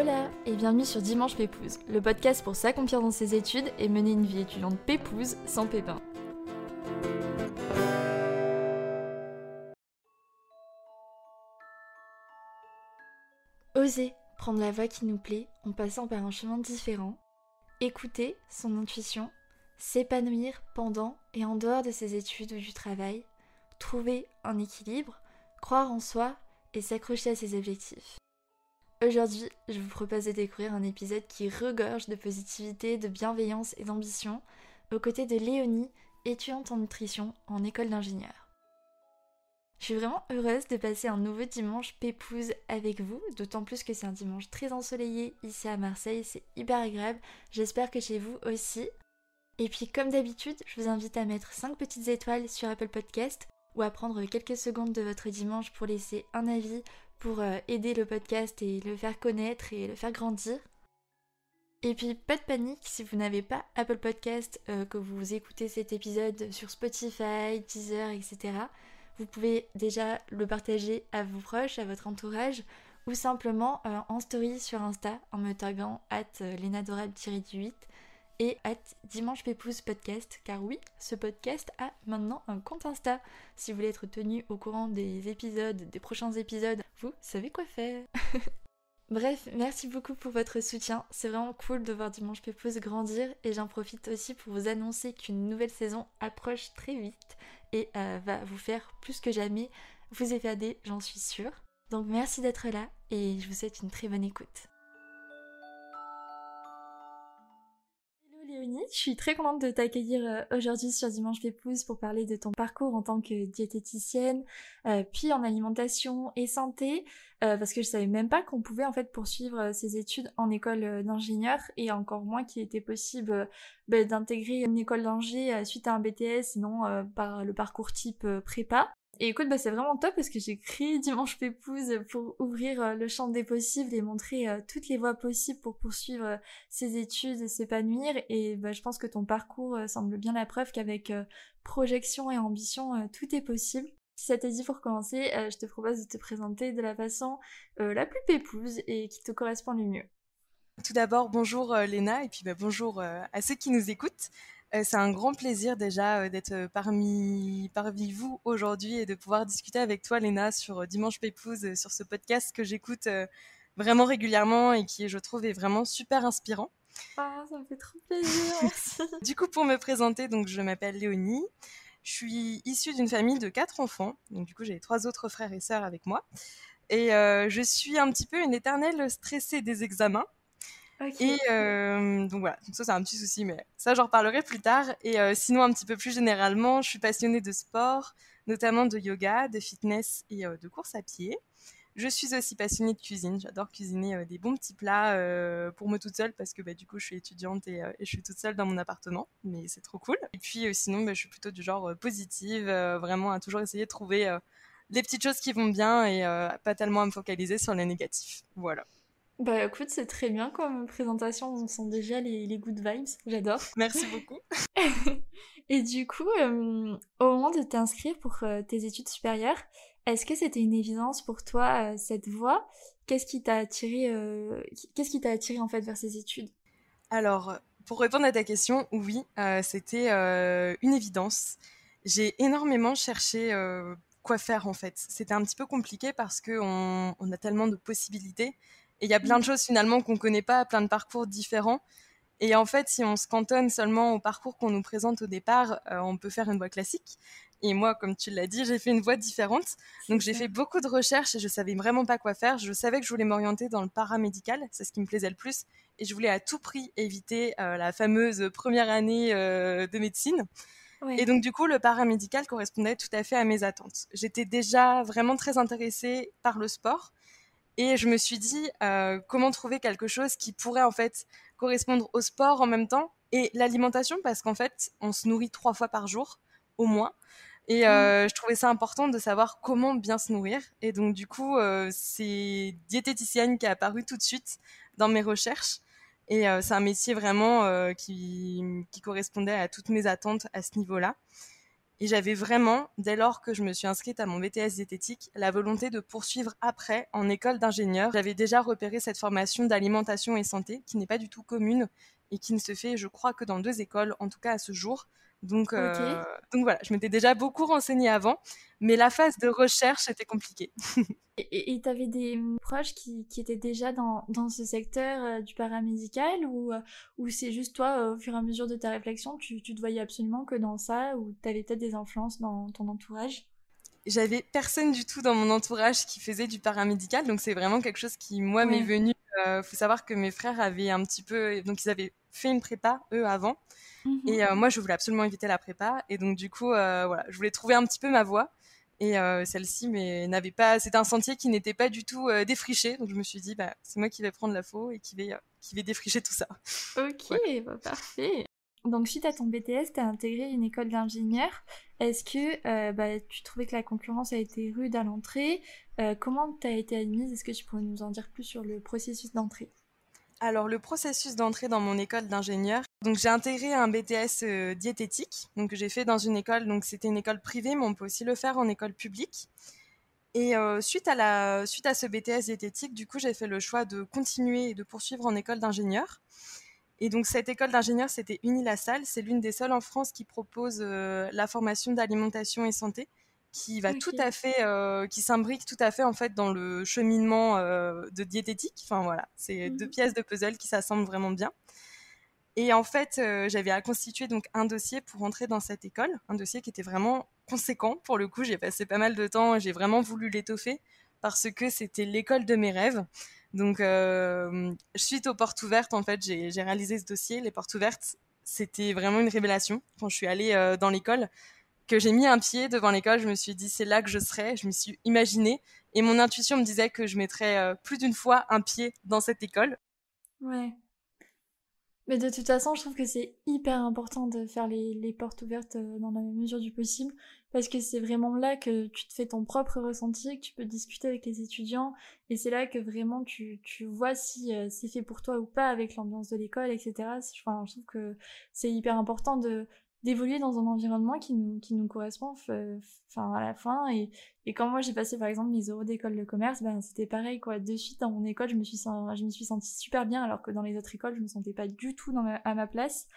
Hola et bienvenue sur Dimanche Pépouze, le podcast pour s'accomplir dans ses études et mener une vie étudiante pépouze sans pépin. Oser prendre la voie qui nous plaît en passant par un chemin différent, écouter son intuition, s'épanouir pendant et en dehors de ses études ou du travail, trouver un équilibre, croire en soi et s'accrocher à ses objectifs. Aujourd'hui, je vous propose de découvrir un épisode qui regorge de positivité, de bienveillance et d'ambition, aux côtés de Léonie, étudiante en nutrition en école d'ingénieur. Je suis vraiment heureuse de passer un nouveau dimanche pépouze avec vous, d'autant plus que c'est un dimanche très ensoleillé ici à Marseille, c'est hyper agréable, j'espère que chez vous aussi. Et puis comme d'habitude, je vous invite à mettre 5 petites étoiles sur Apple Podcast ou à prendre quelques secondes de votre dimanche pour laisser un avis, pour euh, aider le podcast et le faire connaître et le faire grandir. Et puis pas de panique si vous n'avez pas Apple Podcast, euh, que vous écoutez cet épisode sur Spotify, Deezer, etc. Vous pouvez déjà le partager à vos proches, à votre entourage, ou simplement euh, en story sur Insta en me taguant at lenadorable-8 et at Dimanche Pépouze Podcast, car oui, ce podcast a maintenant un compte Insta. Si vous voulez être tenu au courant des épisodes, des prochains épisodes, vous savez quoi faire. Bref, merci beaucoup pour votre soutien. C'est vraiment cool de voir Dimanche Pépouze grandir et j'en profite aussi pour vous annoncer qu'une nouvelle saison approche très vite et euh, va vous faire plus que jamais vous évader, j'en suis sûre. Donc merci d'être là et je vous souhaite une très bonne écoute. Je suis très contente de t'accueillir euh, aujourd'hui sur Dimanche Pépouze pour parler de ton parcours en tant que diététicienne, euh, puis en alimentation et santé, euh, parce que je savais même pas qu'on pouvait en fait poursuivre ses études en école d'ingénieur et encore moins qu'il était possible bah, d'intégrer une école d'ingé suite à un BTS, sinon par le parcours type prépa. Et écoute, bah, c'est vraiment top parce que j'ai créé Dimanche Pépouze pour ouvrir euh, le champ des possibles et montrer euh, toutes les voies possibles pour poursuivre euh, ses études et s'épanouir. Et bah, je pense que ton parcours semble bien la preuve qu'avec projection et ambition, tout est possible. Si ça te dit pour commencer, je te propose de te présenter de la façon la plus pépouse et qui te correspond le mieux. Tout d'abord, bonjour Léna et puis bah, bonjour à ceux qui nous écoutent. Euh, c'est un grand plaisir déjà euh, d'être euh, parmi, parmi vous aujourd'hui et de pouvoir discuter avec toi, Léna, sur Dimanche Pépouze, sur ce podcast que j'écoute vraiment régulièrement et qui, je trouve, est vraiment super inspirant. Ah, ça me fait trop plaisir, du coup, pour me présenter, donc je m'appelle Léonie. Je suis issue d'une famille de quatre enfants. Donc, du coup, j'ai trois autres frères et sœurs avec moi. Et je suis un petit peu une éternelle stressée des examens. Et euh, donc voilà, donc ça c'est un petit souci, mais ça j'en reparlerai plus tard. Et euh, sinon, un petit peu plus généralement, je suis passionnée de sport, notamment de yoga, de fitness et euh, de course à pied. Je suis aussi passionnée de cuisine. J'adore cuisiner des bons petits plats pour moi toute seule parce que bah, du coup je suis étudiante et, je suis toute seule dans mon appartement, mais c'est trop cool. Et puis sinon, bah, je suis plutôt du genre positive, vraiment à toujours essayer de trouver les petites choses qui vont bien et pas tellement à me focaliser sur les négatifs. Voilà. Bah écoute, c'est très bien comme présentation, on sent déjà les, les good vibes, j'adore. Merci beaucoup. et du coup, euh, au moment de t'inscrire pour euh, tes études supérieures, est-ce que c'était une évidence pour toi euh, cette voie? Qu'est-ce qui t'a attiré, qu'est-ce qui t'a attiré en fait vers ces études? Alors, pour répondre à ta question, oui, c'était une évidence. J'ai énormément cherché quoi faire en fait. C'était un petit peu compliqué parce qu'on on a tellement de possibilités et il y a plein de choses finalement qu'on ne connaît pas, plein de parcours différents. Et en fait, si on se cantonne seulement au parcours qu'on nous présente au départ, euh, on peut faire une voie classique. Et moi, comme tu l'as dit, j'ai fait une voie différente. Donc j'ai fait beaucoup de recherches et je savais vraiment pas quoi faire. Je savais que je voulais m'orienter dans le paramédical, c'est ce qui me plaisait le plus. Et je voulais à tout prix éviter euh, la fameuse première année euh, de médecine. Et donc du coup, le paramédical correspondait tout à fait à mes attentes. J'étais déjà vraiment très intéressée par le sport. Et je me suis dit, euh, comment trouver quelque chose qui pourrait en fait correspondre au sport en même temps et l'alimentation, parce qu'en fait, on se nourrit trois fois par jour, au moins. Et euh, mmh. je trouvais ça important de savoir comment bien se nourrir. Et donc, du coup, euh, c'est diététicienne qui est apparu tout de suite dans mes recherches. Et c'est un métier vraiment qui, qui, correspondait à toutes mes attentes à ce niveau-là. Et j'avais vraiment, dès lors que je me suis inscrite à mon BTS diététique, la volonté de poursuivre après en école d'ingénieur. J'avais déjà repéré cette formation d'alimentation et santé qui n'est pas du tout commune et qui ne se fait, je crois, que dans deux écoles, en tout cas à ce jour. Donc, euh, donc voilà, je m'étais déjà beaucoup renseignée avant, mais la phase de recherche était compliquée. et tu avais des hum, proches qui, qui étaient déjà dans, dans ce secteur euh, du paramédical ou, euh, ou c'est juste toi, au fur et à mesure de ta réflexion, tu, tu te voyais absolument que dans ça ou tu avais peut-être des influences dans ton entourage? J'avais personne du tout dans mon entourage qui faisait du paramédical, donc c'est vraiment quelque chose qui, moi, m'est venu. Il faut savoir que mes frères avaient un petit peu. Donc ils avaient fait une prépa, eux, avant. Mhm. Et euh, moi, je voulais absolument éviter la prépa. Et donc, du coup, euh, voilà, je voulais trouver un petit peu ma voie. Et euh, celle-ci, mais n'avait pas. C'était un sentier qui n'était pas du tout défriché. Donc, je me suis dit, bah, c'est moi qui vais prendre la faux et qui vais, qui vais défricher tout ça. Ok, bah, parfait. Donc, suite à ton BTS, tu as intégré une école d'ingénieur. Est-ce que bah, tu trouvais que la concurrence a été rude à l'entrée? Comment tu as été admise? Est-ce que tu pourrais nous en dire plus sur le processus d'entrée? Alors le processus d'entrée dans mon école d'ingénieur, donc j'ai intégré un BTS euh, diététique, donc j'ai fait dans une école, donc c'était une école privée, mais on peut aussi le faire en école publique. Et euh, suite à la suite à ce BTS diététique, du coup j'ai fait le choix de continuer et de poursuivre en école d'ingénieur. Et donc cette école d'ingénieur, c'était Unilassal, c'est l'une des seules en France qui propose euh, la formation d'alimentation et santé qui va tout à fait, euh, qui s'imbrique tout à fait en fait dans le cheminement euh, de diététique. Enfin voilà, c'est deux mmh pièces de puzzle qui s'assemblent vraiment bien. Et en fait, euh, j'avais à constituer donc un dossier pour entrer dans cette école, un dossier qui était vraiment conséquent. Pour le coup, j'ai passé pas mal de temps, j'ai vraiment voulu l'étoffer parce que c'était l'école de mes rêves. Donc, suite aux portes ouvertes, en fait, j'ai réalisé ce dossier. Les portes ouvertes, c'était vraiment une révélation. Quand je suis allée dans l'école, que j'ai mis un pied devant l'école, je me suis dit c'est là que je serai, je me suis imaginée et mon intuition me disait que je mettrais euh, plus d'une fois un pied dans cette école. Ouais. Mais de toute façon, je trouve que c'est hyper important de faire les, portes ouvertes euh, dans la mesure du possible parce que c'est vraiment là que tu te fais ton propre ressenti, que tu peux discuter avec les étudiants et c'est là que vraiment tu, tu vois si euh, c'est fait pour toi ou pas avec l'ambiance de l'école, etc. Enfin, je trouve que c'est hyper important de d'évoluer dans un environnement qui nous, qui nous correspond enfin à la fin et, et quand moi j'ai passé par exemple mes euros d'école de commerce ben c'était pareil quoi de suite dans mon école je me suis je me suis sentie super bien alors que dans les autres écoles je me sentais pas du tout à ma place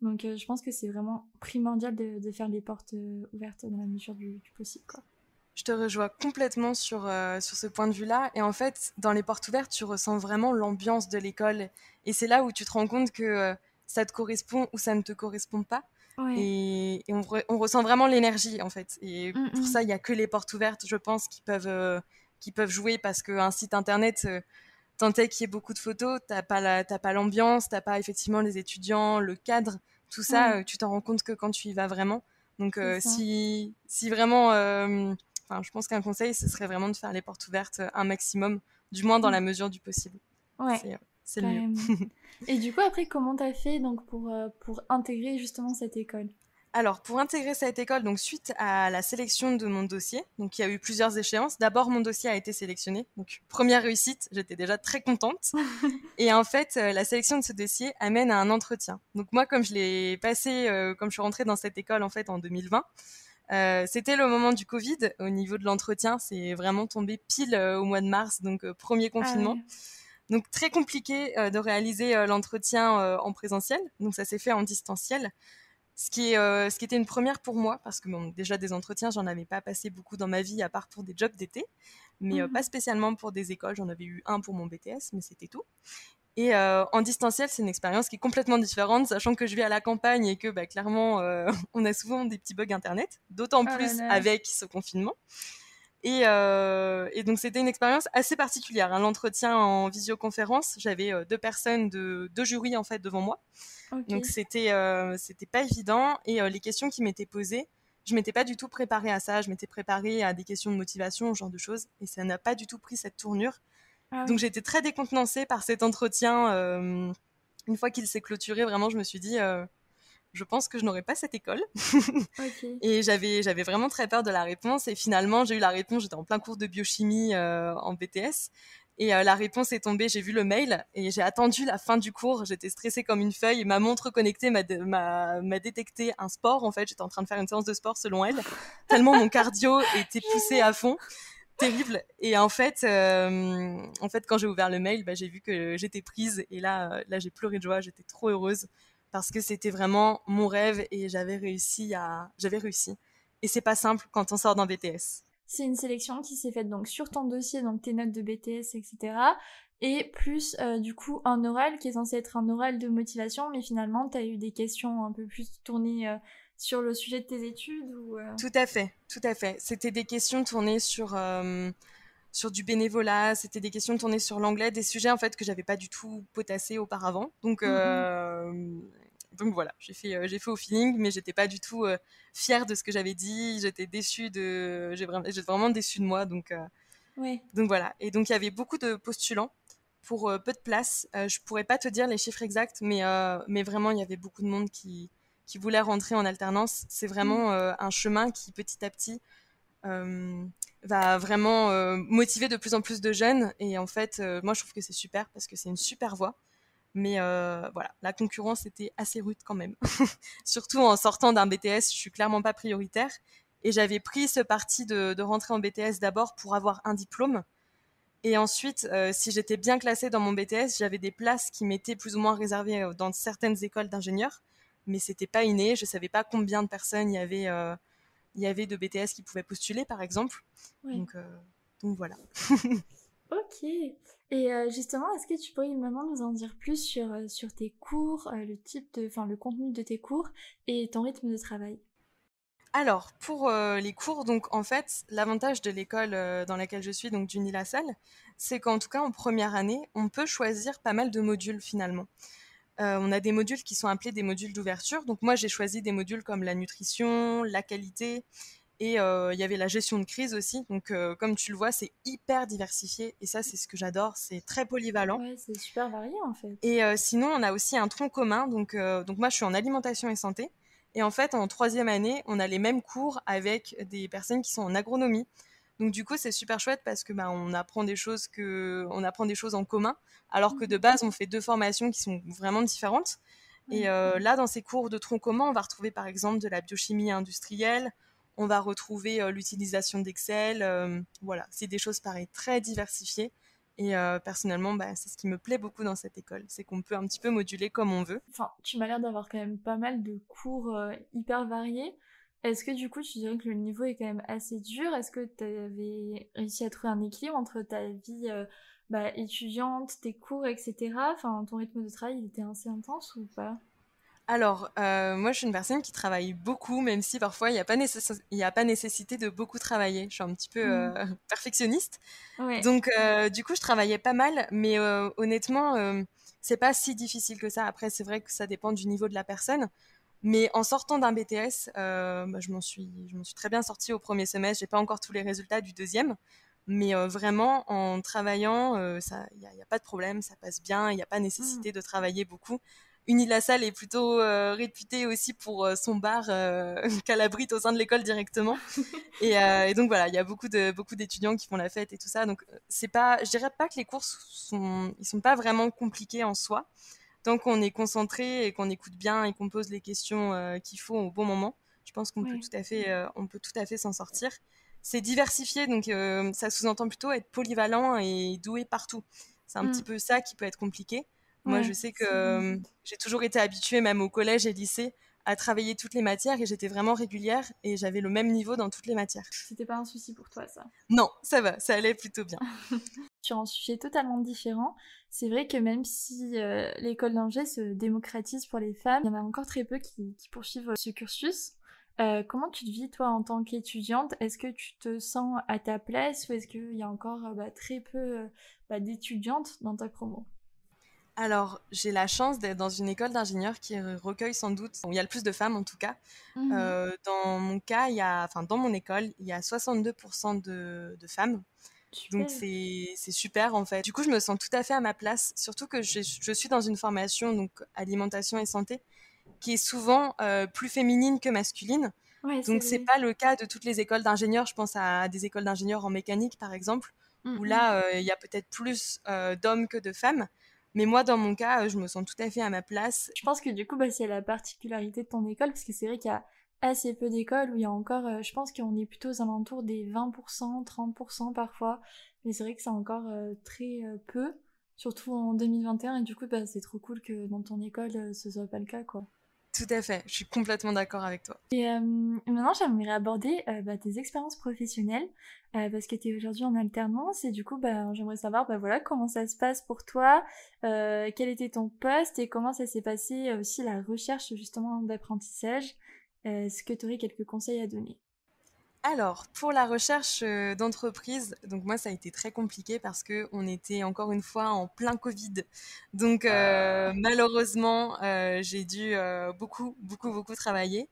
donc euh, je pense que c'est vraiment primordial de, de, faire les portes euh, ouvertes dans la mesure du, possible quoi je te rejoins complètement sur, euh, sur ce point de vue-là. Et en fait, dans les portes ouvertes, tu ressens vraiment l'ambiance de l'école. Et c'est là où tu te rends compte que ça te correspond ou ça ne te correspond pas. Et, on, ressent vraiment l'énergie en fait. Et mm, pour mm. ça, il n'y a que les portes ouvertes, je pense, qui peuvent, euh, qui peuvent jouer parce qu'un site internet, euh, tant est qu'il y ait beaucoup de photos, tu n'as pas l'ambiance, tu n'as pas effectivement les étudiants, le cadre, tout ça, euh, tu t'en rends compte que quand tu y vas vraiment. Donc si, si vraiment, je pense qu'un conseil, ce serait vraiment de faire les portes ouvertes un maximum, du moins dans mm. la mesure du possible. Ouais c'est le mieux. Et du coup, après, comment t'as fait donc pour, euh, pour intégrer justement cette école? Alors, pour intégrer cette école, donc suite à la sélection de mon dossier, donc il y a eu plusieurs échéances. D'abord, mon dossier a été sélectionné, donc première réussite, j'étais déjà très contente. et en fait, euh, la sélection de ce dossier amène à un entretien. Donc moi, comme je l'ai passé, euh, comme je suis rentrée dans cette école en fait en 2020, c'était le moment du Covid. Au niveau de l'entretien, c'est vraiment tombé pile au mois de mars, donc premier ah confinement. Donc très compliqué euh, de réaliser euh, l'entretien euh, en présentiel. Donc ça s'est fait en distanciel. Ce qui, est, ce qui était une première pour moi, parce que bon, déjà des entretiens, j'en avais pas passé beaucoup dans ma vie, à part pour des jobs d'été, mais mmh. pas spécialement pour des écoles. J'en avais eu un pour mon BTS, mais c'était tout. Et en distanciel, c'est une expérience qui est complètement différente, sachant que je vis à la campagne et que bah, clairement, on a souvent des petits bugs Internet, d'autant oh plus avec ce confinement. Euh, et, donc c'était une expérience assez particulière. Hein. L'entretien en visioconférence, j'avais euh, deux personnes de deux jurys en fait devant moi. Donc c'était euh, c'était pas évident et les questions qui m'étaient posées, je m'étais pas du tout préparée à ça. Je m'étais préparée à des questions de motivation, ce genre de choses, et ça n'a pas du tout pris cette tournure. Ah donc j'étais très décontenancée par cet entretien. une fois qu'il s'est clôturé, vraiment, je me suis dit je pense que je n'aurais pas cette école. Et j'avais, j'avais vraiment très peur de la réponse. Et finalement, j'ai eu la réponse. J'étais en plein cours de biochimie euh, en BTS. Et euh, la réponse est tombée, j'ai vu le mail et j'ai attendu la fin du cours. J'étais stressée comme une feuille. Ma montre connectée m'a détecté un sport. En fait, j'étais en train de faire une séance de sport selon elle. Tellement mon cardio était poussé à fond. Terrible. Et en fait, euh, en fait quand j'ai ouvert le mail, bah, j'ai vu que j'étais prise. Et là, là j'ai pleuré de joie. J'étais trop heureuse parce que c'était vraiment mon rêve et j'avais réussi à. J'avais réussi. Et c'est pas simple quand on sort d'un BTS. C'est une sélection qui s'est faite donc sur ton dossier, donc tes notes de BTS, etc. Et plus euh, du coup un oral qui est censé être un oral de motivation, mais finalement tu as eu des questions un peu plus tournées euh, sur le sujet de tes études ou, euh? Tout à fait, tout à fait. C'était des questions tournées sur sur du bénévolat, c'était des questions tournées sur l'anglais, des sujets en fait que j'avais pas du tout potassés auparavant. Donc mmh donc voilà, j'ai fait, euh, j'ai fait au feeling, mais j'étais pas du tout euh, fière de ce que j'avais dit. J'étais déçue de, j'ai vraiment, j'étais vraiment déçue de moi. Donc, euh, donc voilà. Et donc il y avait beaucoup de postulants pour peu de place. je pourrais pas te dire les chiffres exacts, mais, mais vraiment il y avait beaucoup de monde qui, qui voulait rentrer en alternance. C'est vraiment mm. un chemin qui petit à petit va vraiment motiver de plus en plus de jeunes. Et en fait, moi je trouve que c'est super parce que c'est une super voie. Mais euh, voilà, la concurrence était assez rude quand même. Surtout en sortant d'un BTS, je suis clairement pas prioritaire. Et j'avais pris ce parti de, rentrer en BTS d'abord pour avoir un diplôme. Et ensuite, euh, si j'étais bien classée dans mon BTS, j'avais des places qui m'étaient plus ou moins réservées euh, dans certaines écoles d'ingénieurs. Mais c'était pas inné. Je savais pas combien de personnes il y avait, il y avait de BTS qui pouvaient postuler, par exemple. Donc, donc voilà. ok. Et euh, justement, est-ce que tu pourrais maintenant nous en dire plus sur, euh, sur tes cours, euh, le type de, enfin le contenu de tes cours et ton rythme de travail? Alors, pour les cours, donc en fait, l'avantage de l'école dans laquelle je suis, donc du c'est qu'en tout cas en première année, on peut choisir pas mal de modules finalement. on a des modules qui sont appelés des modules d'ouverture. Donc moi, j'ai choisi des modules comme la nutrition, la qualité et euh, il y avait la gestion de crise aussi. Donc, euh, comme tu le vois, c'est hyper diversifié. Et ça, c'est ce que j'adore. C'est très polyvalent. Ouais, c'est super varié en fait. Et euh, sinon, on a aussi un tronc commun. Donc, donc, moi, je suis en alimentation et santé. Et en fait, en troisième année, on a les mêmes cours avec des personnes qui sont en agronomie. Donc du coup, c'est super chouette parce que bah, on apprend des choses que on apprend des choses en commun, alors que de mmh. base, on fait deux formations qui sont vraiment différentes. Et là, dans ces cours de tronc commun, on va retrouver par exemple de la biochimie industrielle, on va retrouver euh, l'utilisation d'Excel. Euh, voilà, c'est des choses pareilles très diversifiées. Et euh, personnellement, bah, c'est ce qui me plaît beaucoup dans cette école, c'est qu'on peut un petit peu moduler comme on veut. Enfin, tu m'as l'air d'avoir quand même pas mal de cours hyper variés. Est-ce que du coup, tu dirais que le niveau est quand même assez dur? Est-ce que tu avais réussi à trouver un équilibre entre ta vie bah, étudiante, tes cours, etc. Enfin, ton rythme de travail, il était assez intense ou pas? Alors, euh, moi, je suis une personne qui travaille beaucoup, même si parfois il n'y a, pas a pas nécessité de beaucoup travailler. Je suis un petit peu mmh. euh, perfectionniste. Donc, euh, du coup, je travaillais pas mal, mais honnêtement, c'est pas si difficile que ça. Après, c'est vrai que ça dépend du niveau de la personne. Mais en sortant d'un BTS, bah, je m'en suis, suis très bien sortie au premier semestre. J'ai pas encore tous les résultats du deuxième. Mais vraiment, en travaillant, il n'y a, a, pas de problème, ça passe bien, il n'y a pas mmh. nécessité de travailler beaucoup. Unilassal est plutôt euh, réputé aussi pour euh, son bar euh, qu'elle abrite au sein de l'école directement. et, donc voilà, il y a beaucoup de beaucoup d'étudiants qui font la fête et tout ça. Donc c'est pas, je dirais pas que les cours sont, ils sont pas vraiment compliqués en soi, tant qu'on est concentré et qu'on écoute bien et qu'on pose les questions qu'il faut au bon moment. Je pense qu'on peut tout à fait, on peut tout à fait s'en sortir. C'est diversifié, donc ça sous-entend plutôt être polyvalent et doué partout. C'est un mm. petit peu ça qui peut être compliqué. Moi, je sais que euh, j'ai toujours été habituée, même au collège et lycée, à travailler toutes les matières et j'étais vraiment régulière et j'avais le même niveau dans toutes les matières. C'était pas un souci pour toi, ça? Non, ça va, ça allait plutôt bien. Sur un sujet totalement différent, c'est vrai que même si euh, l'école d'ingé se démocratise pour les femmes, il y en a encore très peu qui, poursuivent ce cursus. Euh, comment tu te vis toi en tant qu'étudiante? Est-ce que tu te sens à ta place ou est-ce qu'il y a encore bah, très peu bah, d'étudiantes dans ta promo? Alors, j'ai la chance d'être dans une école d'ingénieurs qui recueille sans doute, il y a le plus de femmes en tout cas. Mmh euh, dans mon cas, il y a, enfin dans mon école, il y a 62% de, femmes. Donc c'est super en fait. Du coup, je me sens tout à fait à ma place, surtout que je, suis dans une formation donc alimentation et santé qui est souvent euh, plus féminine que masculine. Donc c'est pas le cas de toutes les écoles d'ingénieurs. Je pense à des écoles d'ingénieurs en mécanique par exemple où mmh, là, mmh. il y a peut-être plus d'hommes que de femmes. Mais moi, dans mon cas, je me sens tout à fait à ma place. Je pense que du coup, bah, c'est la particularité de ton école, parce que c'est vrai qu'il y a assez peu d'écoles où il y a encore, euh, je pense qu'on est plutôt aux alentours des 20%, 30% parfois, mais c'est vrai que c'est encore euh, très euh, peu, surtout en 2021, et du coup, bah, c'est trop cool que dans ton école, ce soit pas le cas, quoi. Tout à fait, je suis complètement d'accord avec toi. Et maintenant, j'aimerais aborder bah, tes expériences professionnelles, parce que tu es aujourd'hui en alternance, et du coup, bah, j'aimerais savoir bah, voilà, comment ça se passe pour toi, quel était ton poste, et comment ça s'est passé aussi la recherche justement d'apprentissage. Est-ce que tu aurais quelques conseils à donner? Alors, pour la recherche euh, d'entreprise, donc moi ça a été très compliqué parce que on était encore une fois en plein Covid. Donc euh, ah. malheureusement, euh, j'ai dû beaucoup, beaucoup, beaucoup travailler.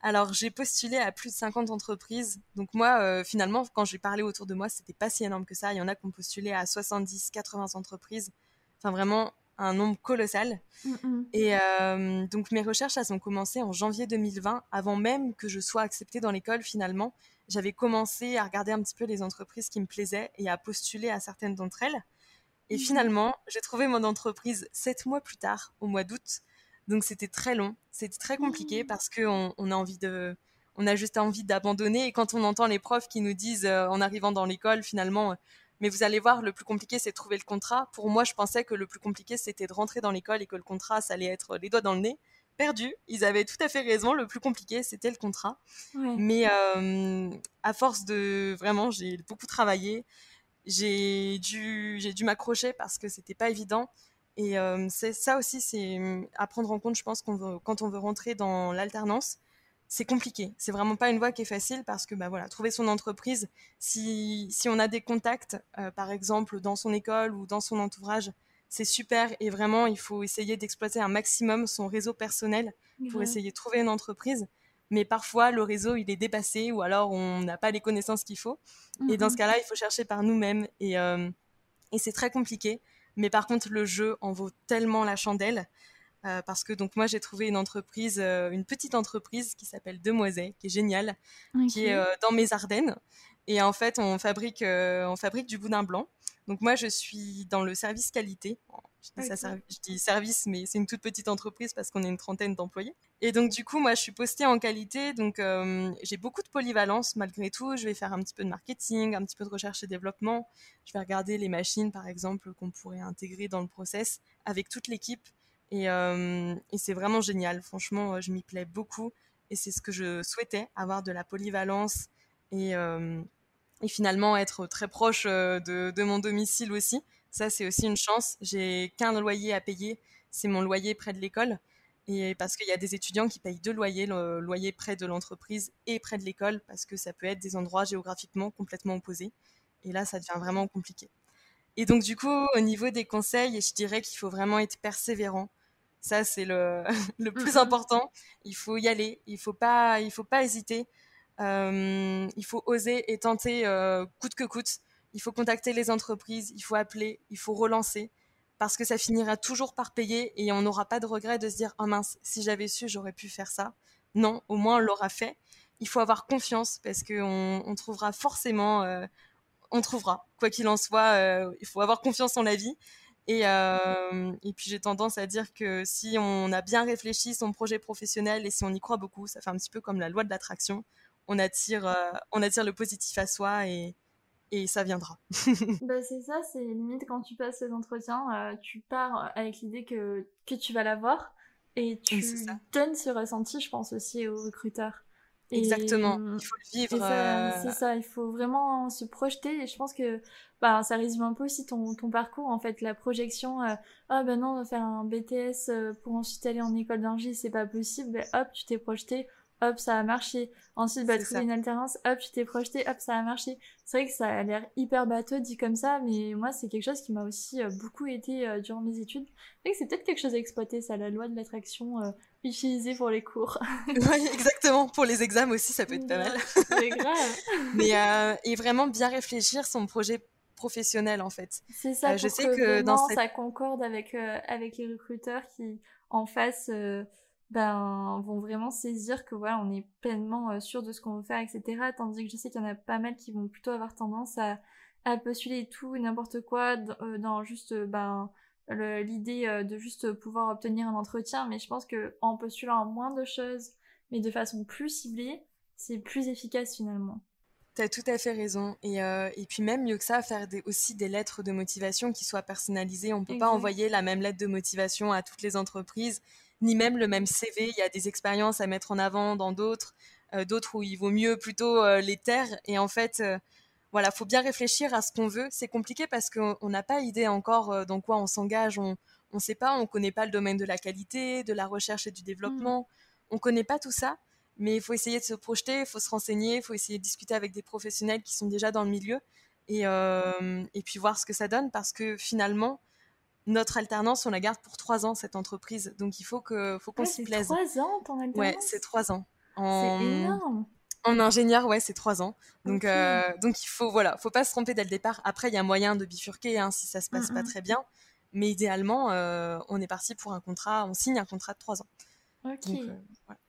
Alors j'ai postulé à plus de 50 entreprises. Donc moi, finalement, quand j'ai parlé autour de moi, c'était pas si énorme que ça. Il y en a qui ont postulé à 70, 80 entreprises. Enfin vraiment, un nombre colossal. Mm, mm. Et euh, donc mes recherches, elles ont commencé en janvier 2020, avant même que je sois acceptée dans l'école finalement. J'avais commencé à regarder un petit peu les entreprises qui me plaisaient et à postuler à certaines d'entre elles. Et mm. finalement, j'ai trouvé mon entreprise sept mois plus tard, au mois d'août. Donc c'était très long, c'était très compliqué parce qu'on on a envie de, on a juste envie d'abandonner. Et quand on entend les profs qui nous disent euh, en arrivant dans l'école, finalement, mais vous allez voir, le plus compliqué, c'est de trouver le contrat. Pour moi, je pensais que le plus compliqué, c'était de rentrer dans l'école et que le contrat, ça allait être les doigts dans le nez. Perdu. Ils avaient tout à fait raison. Le plus compliqué, c'était le contrat. Mais euh, à force de vraiment, j'ai beaucoup travaillé. J'ai dû, j'ai dû m'accrocher parce que c'était pas évident. Et euh, c'est ça aussi, c'est à prendre en compte, je pense, quand on veut rentrer dans l'alternance c'est compliqué. C'est vraiment pas une voie qui est facile parce que bah voilà, trouver son entreprise, si, si on a des contacts, euh, par exemple dans son école ou dans son entourage, c'est super et vraiment il faut essayer d'exploiter un maximum son réseau personnel pour essayer de trouver une entreprise. Mais parfois le réseau il est dépassé ou alors on n'a pas les connaissances qu'il faut. Et dans ce mhm. cas-là, il faut chercher par nous-mêmes et, euh, et c'est très compliqué. Mais par contre, le jeu en vaut tellement la chandelle. Euh, parce que donc moi j'ai trouvé une entreprise, euh, une petite entreprise qui s'appelle Demoiselle, qui est géniale, qui est euh, dans mes Ardennes. Et en fait, on fabrique, on fabrique du boudin blanc. Donc moi, je suis dans le service qualité. Je dis, ça, je dis service, mais c'est une toute petite entreprise parce qu'on est une trentaine d'employés. Et donc du coup, moi, je suis postée en qualité. Donc j'ai beaucoup de polyvalence malgré tout. Je vais faire un petit peu de marketing, un petit peu de recherche et développement. Je vais regarder les machines, par exemple, qu'on pourrait intégrer dans le process avec toute l'équipe. Euh, et, c'est vraiment génial. Franchement, euh, je m'y plais beaucoup. Et c'est ce que je souhaitais, avoir de la polyvalence et, euh, finalement être très proche de, de, mon domicile aussi. Ça, c'est aussi une chance. J'ai qu'un loyer à payer. C'est mon loyer près de l'école. Et parce qu'il y a des étudiants qui payent deux loyers, le loyer près de l'entreprise et près de l'école, parce que ça peut être des endroits géographiquement complètement opposés. Et là, ça devient vraiment compliqué. Et donc, du coup, au niveau des conseils, je dirais qu'il faut vraiment être persévérant. Ça, c'est le, le plus mm-hmm. important. Il faut y aller. Il faut pas, il faut pas hésiter. Euh, il faut oser et tenter euh, coûte que coûte. Il faut contacter les entreprises. Il faut appeler. Il faut relancer parce que ça finira toujours par payer et on n'aura pas de regret de se dire oh mince, si j'avais su, j'aurais pu faire ça. Non, au moins on l'aura fait. Il faut avoir confiance parce qu'on on trouvera forcément, euh, on trouvera quoi qu'il en soit. il faut avoir confiance en la vie et, euh, et puis j'ai tendance à dire que si on a bien réfléchi son projet professionnel et si on y croit beaucoup, ça fait un petit peu comme la loi de l'attraction. On attire, euh, on attire le positif à soi et, et ça viendra. bah c'est ça, c'est limite quand tu passes les entretiens, euh, tu pars avec l'idée que, que tu vas l'avoir et tu donnes ce ressenti, je pense aussi aux recruteurs. Exactement, il faut le vivre. C'est ça, il faut vraiment se projeter et je pense que bah, ça résume un peu aussi ton, ton parcours en fait, la projection. Euh, ah ben non, on va faire un BTS euh, pour ensuite aller en école d'ingé, c'est pas possible. Ben, hop, tu t'es projeté, hop, ça a marché. Ensuite, bah, trouver une alternance, hop, tu t'es projeté, hop, ça a marché. C'est vrai que ça a l'air hyper bateau dit comme ça, mais moi, c'est quelque chose qui m'a aussi euh, beaucoup aidé euh, durant mes études. C'est c'est peut-être quelque chose à exploiter, ça, la loi de l'attraction euh, utilisée pour les cours. oui, exactement. Pour les examens aussi, ça peut être pas mal. c'est grave. mais, et vraiment bien réfléchir son projet professionnel, en fait. C'est ça, je sais que, dans ça concorde avec, avec les recruteurs qui, en face ben, vont vraiment saisir que voilà, on est pleinement euh, sûr de ce qu'on veut faire, etc. Tandis que je sais qu'il y en a pas mal qui vont plutôt avoir tendance à, à postuler tout et n'importe quoi dans, juste ben l'idée de juste pouvoir obtenir un entretien, mais je pense que en postulant moins de choses, mais de façon plus ciblée, c'est plus efficace finalement. Tu as tout à fait raison. Et, euh, et, puis même mieux que ça, faire des, aussi des lettres de motivation qui soient personnalisées. On ne peut pas envoyer la même lettre de motivation à toutes les entreprises, ni même le même CV. Il y a des expériences à mettre en avant dans d'autres, euh, d'autres où il vaut mieux plutôt euh, les taire. Et en fait, voilà, faut bien réfléchir à ce qu'on veut. C'est compliqué parce qu'on n'a pas idée encore dans quoi on s'engage. On ne sait pas, on ne connaît pas le domaine de la qualité, de la recherche et du développement. Mmh. On ne connaît pas tout ça mais il faut essayer de se projeter, il faut se renseigner, il faut essayer de discuter avec des professionnels qui sont déjà dans le milieu et, euh, et puis voir ce que ça donne parce que finalement, notre alternance, on la garde pour trois ans, cette entreprise. Donc il faut qu'on faut qu'on s'y plaise. C'est trois ans ton alternance? Ouais, c'est trois ans. En... C'est énorme. En ingénieur, ouais, c'est trois ans. Donc, euh, donc il faut, voilà, faut pas se tromper dès le départ. Après, il y a moyen de bifurquer hein, si ça se passe pas très bien. Mais idéalement, euh, on est parti pour un contrat, on signe un contrat de trois ans. Ok.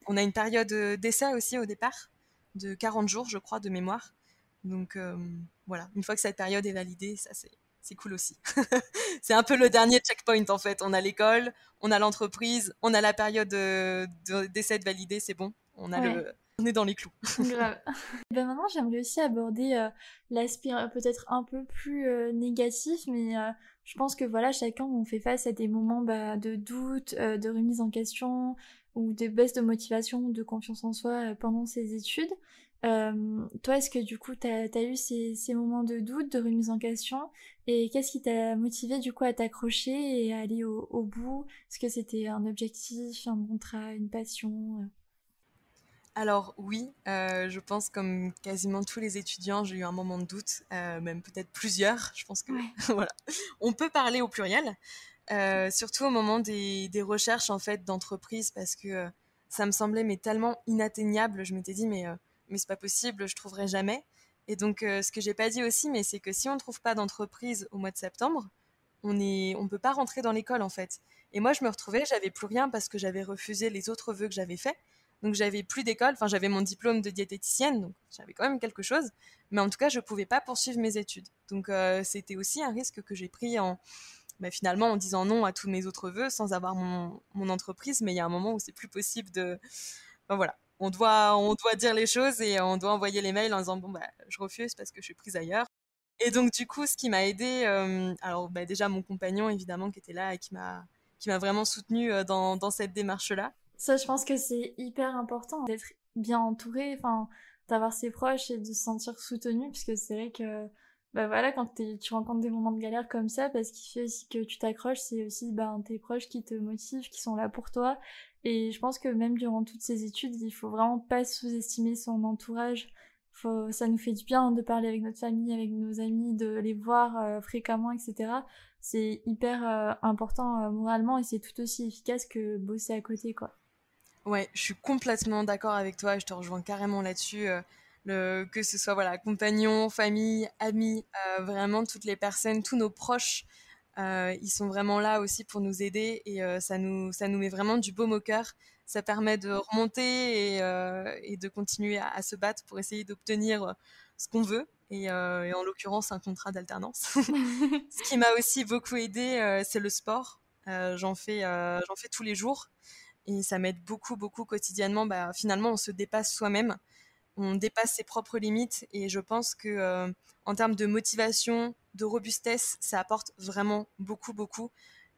On a une période euh, d'essai aussi au départ, de 40 jours, je crois, de mémoire. Donc euh, voilà, une fois que cette période est validée, ça c'est cool aussi. c'est un peu le dernier checkpoint en fait. On a l'école, on a l'entreprise, on a la période euh, d'essai de, validée, c'est bon. On, a le, on est dans les clous. Grave. ben maintenant, j'aimerais aussi aborder l'aspect peut-être un peu plus négatif, mais je pense que voilà, chacun on fait face à des moments bah, de doute, de remise en question, ou des baisses de motivation de confiance en soi euh, pendant ses études. Euh, toi, est-ce que du coup, tu as, eu ces, moments de doute, de remise en question? Et qu'est-ce qui t'a motivé du coup à t'accrocher et à aller au, bout? Est-ce que c'était un objectif, un contrat, une passion alors oui, euh, je pense comme quasiment tous les étudiants, j'ai eu un moment de doute, même peut-être plusieurs. Je pense que voilà, on peut parler au pluriel. Euh, surtout au moment des, recherches en fait d'entreprise parce que euh, ça me semblait mais tellement inatteignable. Je m'étais dit mais euh, mais c'est pas possible, je trouverai jamais. Et donc ce que j'ai pas dit aussi, mais c'est que si on ne trouve pas d'entreprise au mois de septembre, on est on peut pas rentrer dans l'école en fait. Et moi je me retrouvais, j'avais plus rien parce que j'avais refusé les autres vœux que j'avais faits. Donc j'avais plus d'école, enfin j'avais mon diplôme de diététicienne, donc j'avais quand même quelque chose, mais en tout cas je pouvais pas poursuivre mes études. Donc c'était aussi un risque que j'ai pris en, bah, finalement en disant non à tous mes autres vœux sans avoir mon, mon entreprise. Mais il y a un moment où c'est plus possible de. voilà. On doit, on doit dire les choses et on doit envoyer les mails en disant bon, bah, je refuse parce que je suis prise ailleurs. Et donc, du coup, ce qui m'a aidé, euh, alors bah, déjà mon compagnon évidemment qui était là et qui m'a qui m'a vraiment soutenu euh, dans, dans cette démarche-là. Ça, je pense que c'est hyper important d'être bien entouré, enfin, d'avoir ses proches et de se sentir soutenu, puisque c'est vrai que bah voilà, quand tu rencontres des moments de galère comme ça, parce qu'il fait aussi que tu t'accroches, c'est aussi bah, tes proches qui te motivent, qui sont là pour toi. Et je pense que même durant toutes ces études, il faut vraiment pas sous-estimer son entourage. Ça nous fait du bien de parler avec notre famille, avec nos amis, de les voir euh, fréquemment, etc. C'est hyper euh, important euh, moralement et c'est tout aussi efficace que bosser à côté, quoi. Ouais, je suis complètement d'accord avec toi, je te rejoins carrément là-dessus que ce soit voilà, compagnons, famille, amis, vraiment toutes les personnes, tous nos proches, ils sont vraiment là aussi pour nous aider et euh, ça, nous, ça nous met vraiment du baume au cœur. Ça permet de remonter et, de continuer à, se battre pour essayer d'obtenir ce qu'on veut. Et, en l'occurrence, un contrat d'alternance. ce qui m'a aussi beaucoup aidé, c'est le sport. j'en fais, j'en fais tous les jours et ça m'aide beaucoup, beaucoup quotidiennement. Bah, finalement, on se dépasse soi-même on dépasse ses propres limites et je pense que euh, en termes de motivation, de robustesse, ça apporte vraiment beaucoup, beaucoup.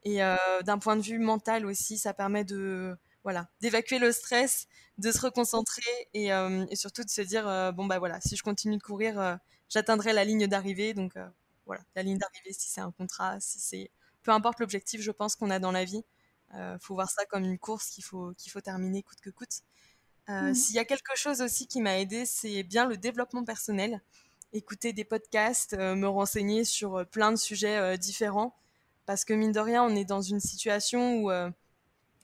Et euh, d'un point de vue mental aussi, ça permet de voilà d'évacuer le stress, de se reconcentrer et, euh, surtout de se dire bon bah voilà, si je continue de courir, j'atteindrai la ligne d'arrivée. Donc voilà, la ligne d'arrivée, si c'est un contrat, si c'est peu importe l'objectif, je pense qu'on a dans la vie. Faut voir ça comme une course qu'il faut qu'il faut terminer coûte que coûte. Euh, mmh. S'il y a quelque chose aussi qui m'a aidé, c'est bien le développement personnel. Écouter des podcasts, euh, me renseigner sur euh, plein de sujets différents. Parce que mine de rien, on est dans une situation où,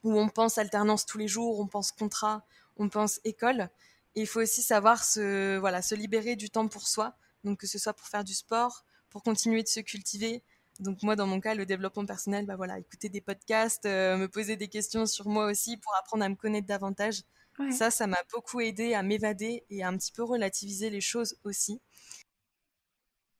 où on pense alternance tous les jours, on pense contrat, on pense école. Et il faut aussi savoir se, voilà, se libérer du temps pour soi. Donc que ce soit pour faire du sport, pour continuer de se cultiver. Donc moi, dans mon cas, le développement personnel, bah voilà, écouter des podcasts, me poser des questions sur moi aussi pour apprendre à me connaître davantage. Ça, ça m'a beaucoup aidé à m'évader et à un petit peu relativiser les choses aussi.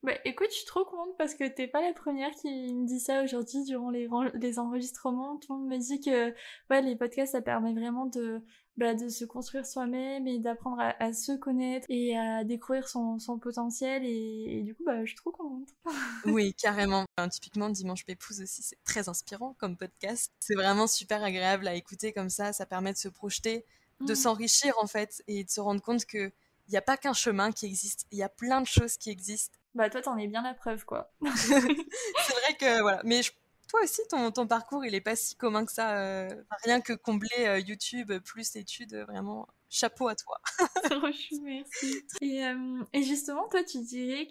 Bah écoute, je suis trop contente parce que t'es pas la première qui me dit ça aujourd'hui durant les, les enregistrements. Tout le monde me dit que ouais, les podcasts, ça permet vraiment de, bah, de se construire soi-même et d'apprendre à, se connaître et à découvrir son, son potentiel. Et, du coup, bah, je suis trop contente. oui, carrément. typiquement, Dimanche Pépouze aussi, c'est très inspirant comme podcast. C'est vraiment super agréable à écouter comme ça. Ça permet de se projeter, de mmh. s'enrichir en fait et de se rendre compte que il n'y a pas qu'un chemin qui existe, il y a plein de choses qui existent bah toi, t'en es bien la preuve, quoi. c'est vrai que, voilà. Mais toi aussi, ton, ton, parcours, il est pas si commun que ça. Euh, rien que combler euh, YouTube plus études, vraiment, chapeau à toi. merci. Et, euh, et, justement, toi, tu dirais,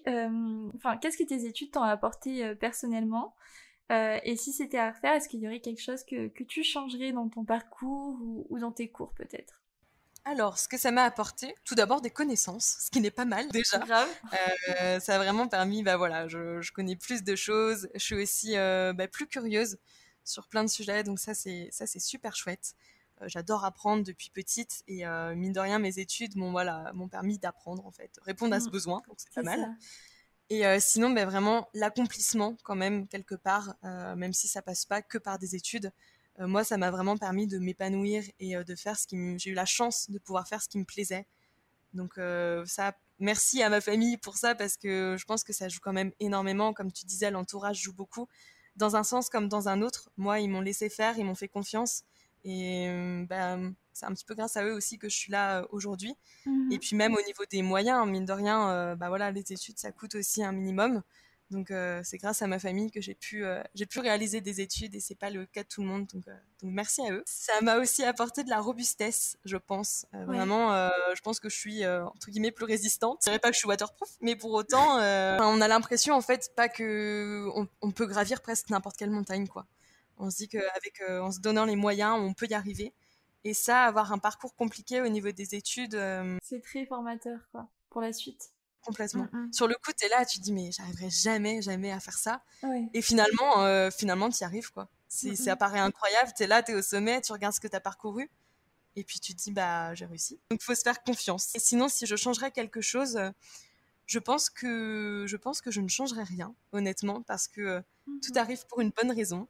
enfin, qu'est-ce que tes études t'ont apporté personnellement? Et si c'était à refaire, est-ce qu'il y aurait quelque chose que, que tu changerais dans ton parcours ou, ou dans tes cours, peut-être? Alors, ce que ça m'a apporté, tout d'abord des connaissances, ce qui n'est pas mal déjà. Grave. Euh, ça a vraiment permis, bah voilà, je, connais plus de choses. Je suis aussi euh, bah, plus curieuse sur plein de sujets, donc ça c'est ça c'est super chouette. Euh, j'adore apprendre depuis petite et mine de rien mes études m'ont voilà m'ont permis d'apprendre en fait, répondre à ce mmh. besoin, donc c'est pas mal. Et sinon, bah, vraiment l'accomplissement quand même quelque part, même si ça passe pas que par des études. Euh, moi, ça m'a vraiment permis de m'épanouir et euh, de faire ce qui J'ai eu la chance de pouvoir faire ce qui me plaisait. Donc euh, ça, merci à ma famille pour ça parce que je pense que ça joue quand même énormément. Comme tu disais, l'entourage joue beaucoup. Dans un sens comme dans un autre. Moi, ils m'ont laissé faire, ils m'ont fait confiance. Et ben, c'est un petit peu grâce à eux aussi que je suis là aujourd'hui. Mmh et puis même au niveau des moyens, mine de rien, bah voilà, les études, ça coûte aussi un minimum. Donc euh, c'est grâce à ma famille que j'ai pu, euh, j'ai pu réaliser des études et c'est pas le cas de tout le monde. Donc, euh, donc merci à eux. Ça m'a aussi apporté de la robustesse, je pense. Vraiment, je pense que je suis entre guillemets plus résistante. Je dirais pas que je suis waterproof, mais pour autant, on a l'impression en fait pas que on, peut gravir presque n'importe quelle montagne quoi. On se dit qu'avec en se donnant les moyens, on peut y arriver. Et ça, avoir un parcours compliqué au niveau des études, c'est très formateur quoi pour la suite complètement. Mm, mm. Sur le coup, tu es là, tu te dis, mais j'arriverai jamais, jamais à faire ça. Et finalement, euh, finalement, tu y arrives, quoi. C'est, mm, Ça paraît incroyable, tu es là, tu es au sommet, tu regardes ce que tu as parcouru. Et puis tu te dis, bah, j'ai réussi. Donc, il faut se faire confiance. Et sinon, si je changerais quelque chose, euh, je pense que je pense que je ne changerais rien, honnêtement, parce que euh, tout mhm. arrive pour une bonne raison.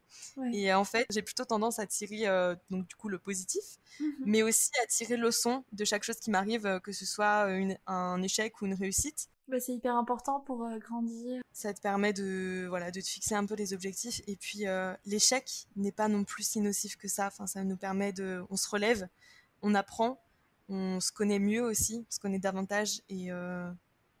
Et en fait, j'ai plutôt tendance à tirer donc du coup le positif, mhm. mais aussi à tirer le leçon de chaque chose qui m'arrive, euh, que ce soit un échec ou une réussite. Bah, c'est hyper important pour euh, grandir. Ça te permet de voilà de te fixer un peu les objectifs et puis l'échec n'est pas non plus si nocif que ça. Enfin, ça nous permet de, on se relève, on apprend, on se connaît mieux aussi, on se connaît davantage et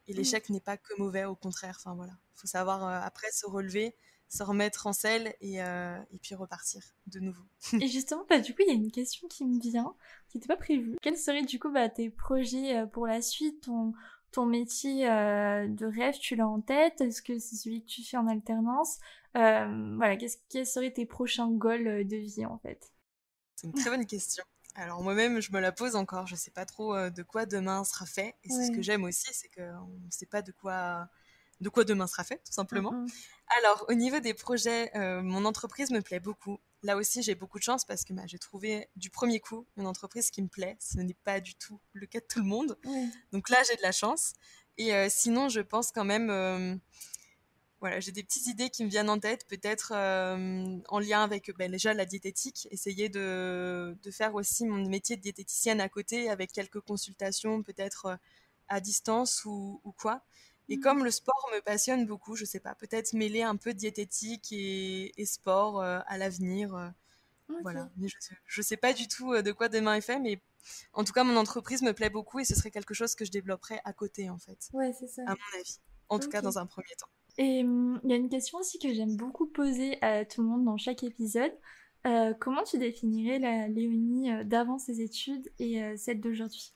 et l'échec n'est pas que mauvais, au contraire. Enfin voilà, faut savoir euh, après se relever, se remettre en selle et, euh, et puis repartir de nouveau. et justement, bah, du coup, il y a une question qui me vient, qui n'était pas prévue. Quels seraient du coup bah, tes projets euh, pour la suite? Ton, ton métier de rêve, tu l'as en tête? Est-ce que c'est celui que tu fais en alternance? Voilà, quels seraient tes prochains goals de vie en fait? C'est une très bonne question. Alors moi-même, je me la pose encore. Je ne sais pas trop euh, de quoi demain sera fait. Et c'est ce que j'aime aussi, c'est qu'on ne sait pas de quoi, de quoi demain sera fait, tout simplement. Alors au niveau des projets, euh, mon entreprise me plaît beaucoup. Là aussi, j'ai beaucoup de chance parce que bah, j'ai trouvé du premier coup une entreprise qui me plaît. Ce n'est pas du tout le cas de tout le monde. Donc là, j'ai de la chance. Et euh, sinon, je pense quand même voilà, j'ai des petites idées qui me viennent en tête, peut-être euh, en lien avec ben, déjà la diététique, essayer de, de, faire aussi mon métier de diététicienne à côté avec quelques consultations peut-être euh, à distance ou, ou quoi. Et mmh. comme le sport me passionne beaucoup, je sais pas, peut-être mêler un peu de diététique et, et sport euh, à l'avenir. Voilà, mais je, ne sais pas du tout de quoi demain est fait, mais en tout cas mon entreprise me plaît beaucoup et ce serait quelque chose que je développerais à côté en fait. Ouais, c'est ça. À mon avis, en tout cas dans un premier temps. Et hum, il y a une question aussi que j'aime beaucoup poser à tout le monde dans chaque épisode. Euh, comment tu définirais la Léonie euh, d'avant ses études et euh, celle d'aujourd'hui?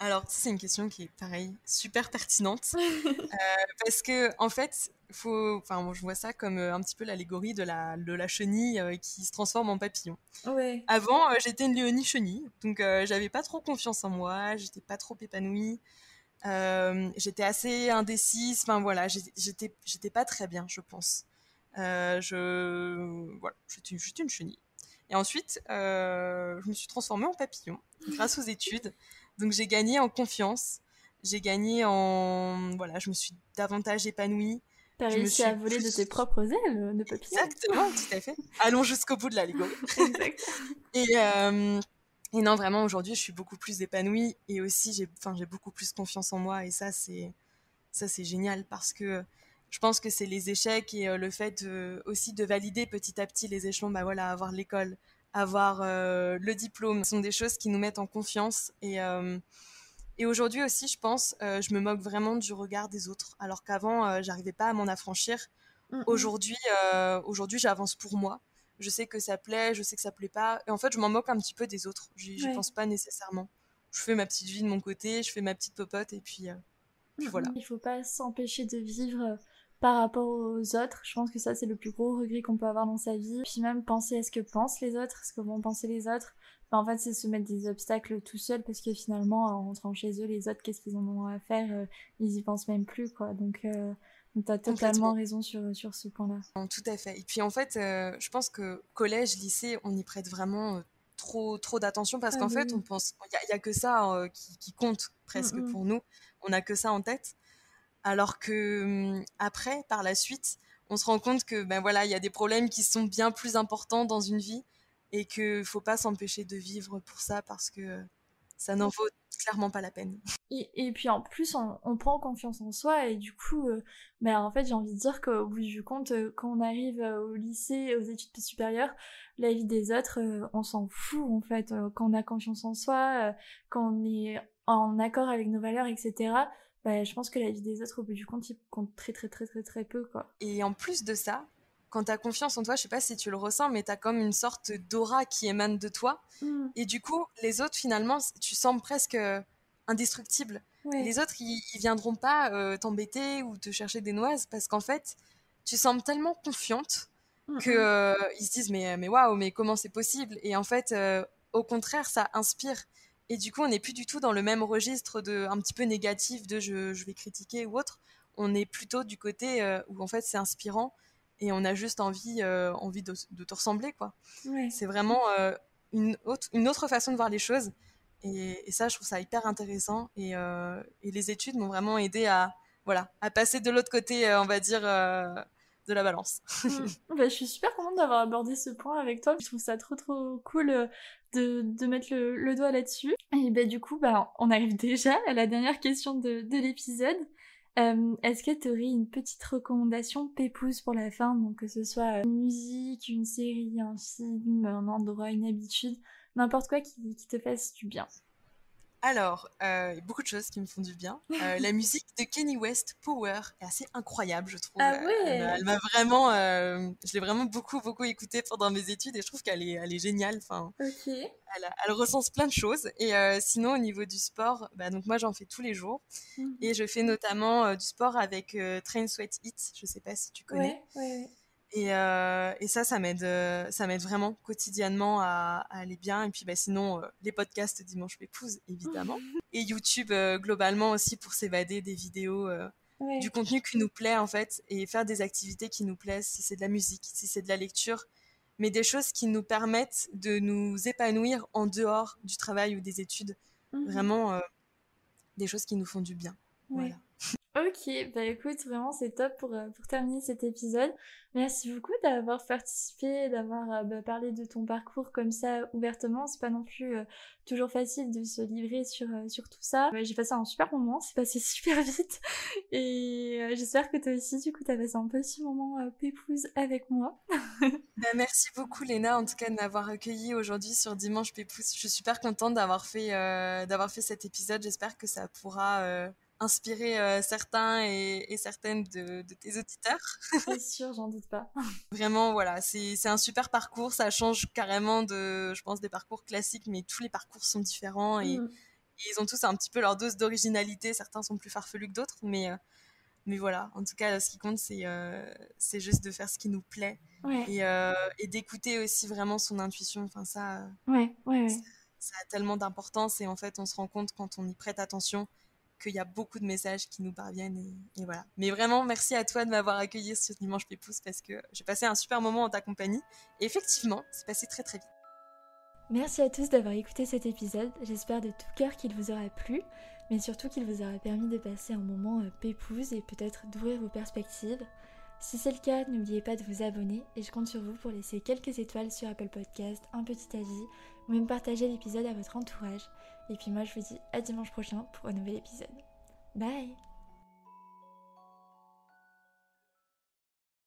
Alors, c'est une question qui est pareil, super pertinente. parce que, en fait, faut, enfin, je vois ça comme un petit peu l'allégorie de la, de la chenille qui se transforme en papillon. Ouais. Avant, j'étais une Léonie chenille, donc j'avais pas trop confiance en moi, j'étais pas trop épanouie. Euh, j'étais assez indécise. Enfin voilà, j'étais, j'étais pas très bien, je pense. Euh, je, voilà, j'étais juste une chenille. Et ensuite, euh, je me suis transformée en papillon grâce aux études. Donc j'ai gagné en confiance. j'ai gagné en. Voilà, je me suis davantage épanouie. T'as réussi à voler de tes propres ailes de papier. Exactement, tout à fait. Allons jusqu'au bout de la Lego. exact. Et, et non, vraiment, aujourd'hui, je suis beaucoup plus épanouie et aussi, j'ai beaucoup plus confiance en moi. Et ça, c'est ça c'est génial parce que je pense que c'est les échecs et euh, le fait aussi de valider petit à petit les échelons, bah voilà, avoir l'école, avoir euh, le diplôme, ce sont des choses qui nous mettent en confiance. Et, et aujourd'hui aussi, je pense, je me moque vraiment du regard des autres, alors qu'avant, j'arrivais pas à m'en affranchir. Mm, mm. Aujourd'hui, aujourd'hui, j'avance pour moi je sais que ça plaît, je sais que ça plaît pas. Et en fait, je m'en moque un petit peu des autres. Je ne pense pas nécessairement. Je fais ma petite vie de mon côté, je fais ma petite popote et puis, euh, puis voilà. Il faut pas s'empêcher de vivre euh, par rapport aux autres. Je pense que ça, c'est le plus gros regret qu'on peut avoir dans sa vie. Puis même penser à ce que pensent les autres, ce que vont penser les autres. en fait, c'est se mettre des obstacles tout seul parce que finalement, en rentrant chez eux, les autres, qu'est-ce qu'ils en ont à faire euh, Ils y pensent même plus, quoi. Donc, tu as totalement raison sur, sur ce point-là. Tout à fait. Et puis en fait, euh, je pense que collège, lycée, on y prête vraiment euh, trop, trop d'attention parce ah qu'en fait, on pense, il n'y a, que ça euh, qui, compte presque mm, pour nous. On n'a que ça en tête. Alors que hum, après, par la suite, on se rend compte que ben voilà, il y a des problèmes qui sont bien plus importants dans une vie et qu'il ne faut pas s'empêcher de vivre pour ça parce que ça n'en vaut clairement pas la peine. Et, et puis en plus, on, prend confiance en soi et du coup, euh, ben, en fait, j'ai envie de dire qu'au bout du compte, euh, quand on arrive euh, au lycée, aux études supérieures, la vie des autres, on s'en fout en fait. quand on a confiance en soi, quand on est en accord avec nos valeurs, etc. Ben, je pense que la vie des autres, au bout du compte, il compte très très très très très peu quoi. Et en plus de ça, quand tu as confiance en toi, je sais pas si tu le ressens, mais tu as comme une sorte d'aura qui émane de toi. Mm. Et du coup, les autres, finalement, tu sembles presque indestructible. Les autres, ils, viendront pas euh, t'embêter ou te chercher des noises parce qu'en fait, tu sembles tellement confiante qu'ils que euh, ils se disent mais mais waouh, mais comment c'est possible? Et en fait, euh, au contraire, ça inspire. Et du coup, on n'est plus du tout dans le même registre de un petit peu négatif de je, je vais critiquer ou autre. On est plutôt du côté où en fait c'est inspirant et on a juste envie, euh, envie de, te ressembler, quoi. C'est vraiment euh, une, autre, une autre façon de voir les choses. Et, ça, je trouve ça hyper intéressant. Et, euh, et les études m'ont vraiment aidé à, voilà, à passer de l'autre côté, on va dire, de la balance. Mm. Bah, je suis super contente d'avoir abordé ce point avec toi. Je trouve ça trop trop cool de, de mettre le, doigt là-dessus. Et bah, du coup, bah, on arrive déjà à la dernière question de, de l'épisode. Euh, est-ce que tu aurais une petite recommandation pépouse pour la fin, donc que ce soit une musique, une série, un film, un endroit, une habitude, n'importe quoi qui te fasse du bien alors, euh, il y a beaucoup de choses qui me font du bien. Euh, la musique de Kenny West, Power, est assez incroyable, je trouve. Ah ouais. Elle m'a vraiment, euh, je l'ai vraiment beaucoup, beaucoup écoutée pendant mes études et je trouve qu'elle est, elle est géniale. Enfin, ok. Elle, elle, recense plein de choses. Et sinon, au niveau du sport, bah, donc moi j'en fais tous les jours mhm. et je fais notamment du sport avec Train Sweat Eat. Je sais pas si tu connais. Ouais, ouais. Euh, et, ça, ça m'aide, euh, ça m'aide vraiment quotidiennement à, aller bien. Et puis, bah, sinon, euh, les podcasts Dimanche Pépouze, évidemment. et YouTube, globalement aussi, pour s'évader des vidéos, du contenu qui nous plaît, en fait, et faire des activités qui nous plaisent, si c'est de la musique, si c'est de la lecture, mais des choses qui nous permettent de nous épanouir en dehors du travail ou des études. Mhm. Vraiment, des choses qui nous font du bien. Voilà. Ok, bah écoute, vraiment c'est top pour, euh, pour terminer cet épisode. Merci beaucoup d'avoir participé, d'avoir euh, bah, parlé de ton parcours comme ça ouvertement. C'est pas non plus euh, toujours facile de se livrer sur, sur tout ça. J'ai passé un super moment, c'est passé super vite. Et j'espère que toi aussi, du coup, t'as passé un petit moment pépouze avec moi. bah, merci beaucoup Léna, en tout cas de m'avoir accueilli aujourd'hui sur Dimanche Pépouze. Je suis super contente d'avoir fait, d'avoir fait cet épisode. J'espère que ça pourra inspirer euh, certains et, certaines de, tes auditeurs. C'est sûr, j'en doute pas. Vraiment, voilà, c'est un super parcours. Ça change carrément de, je pense, des parcours classiques, mais tous les parcours sont différents et, mm. ils ont tous un petit peu leur dose d'originalité. Certains sont plus farfelus que d'autres, mais, euh, mais voilà, en tout cas, ce qui compte, c'est euh, c'est juste de faire ce qui nous plaît et, et d'écouter aussi vraiment son intuition. Enfin, ça, ouais, ouais, ça a tellement d'importance et en fait, on se rend compte quand on y prête attention qu'il y a beaucoup de messages qui nous parviennent et, voilà. Mais vraiment, merci à toi de m'avoir accueilli sur Dimanche Pépousse parce que j'ai passé un super moment en ta compagnie et effectivement, c'est passé très très vite. Merci à tous d'avoir écouté cet épisode, j'espère de tout cœur qu'il vous aura plu, mais surtout qu'il vous aura permis de passer un moment euh, pépouze et peut-être d'ouvrir vos perspectives. Si c'est le cas, n'oubliez pas de vous abonner et je compte sur vous pour laisser quelques étoiles sur Apple Podcast, un petit avis ou même partager l'épisode à votre entourage. Et puis moi je vous dis à dimanche prochain pour un nouvel épisode. Bye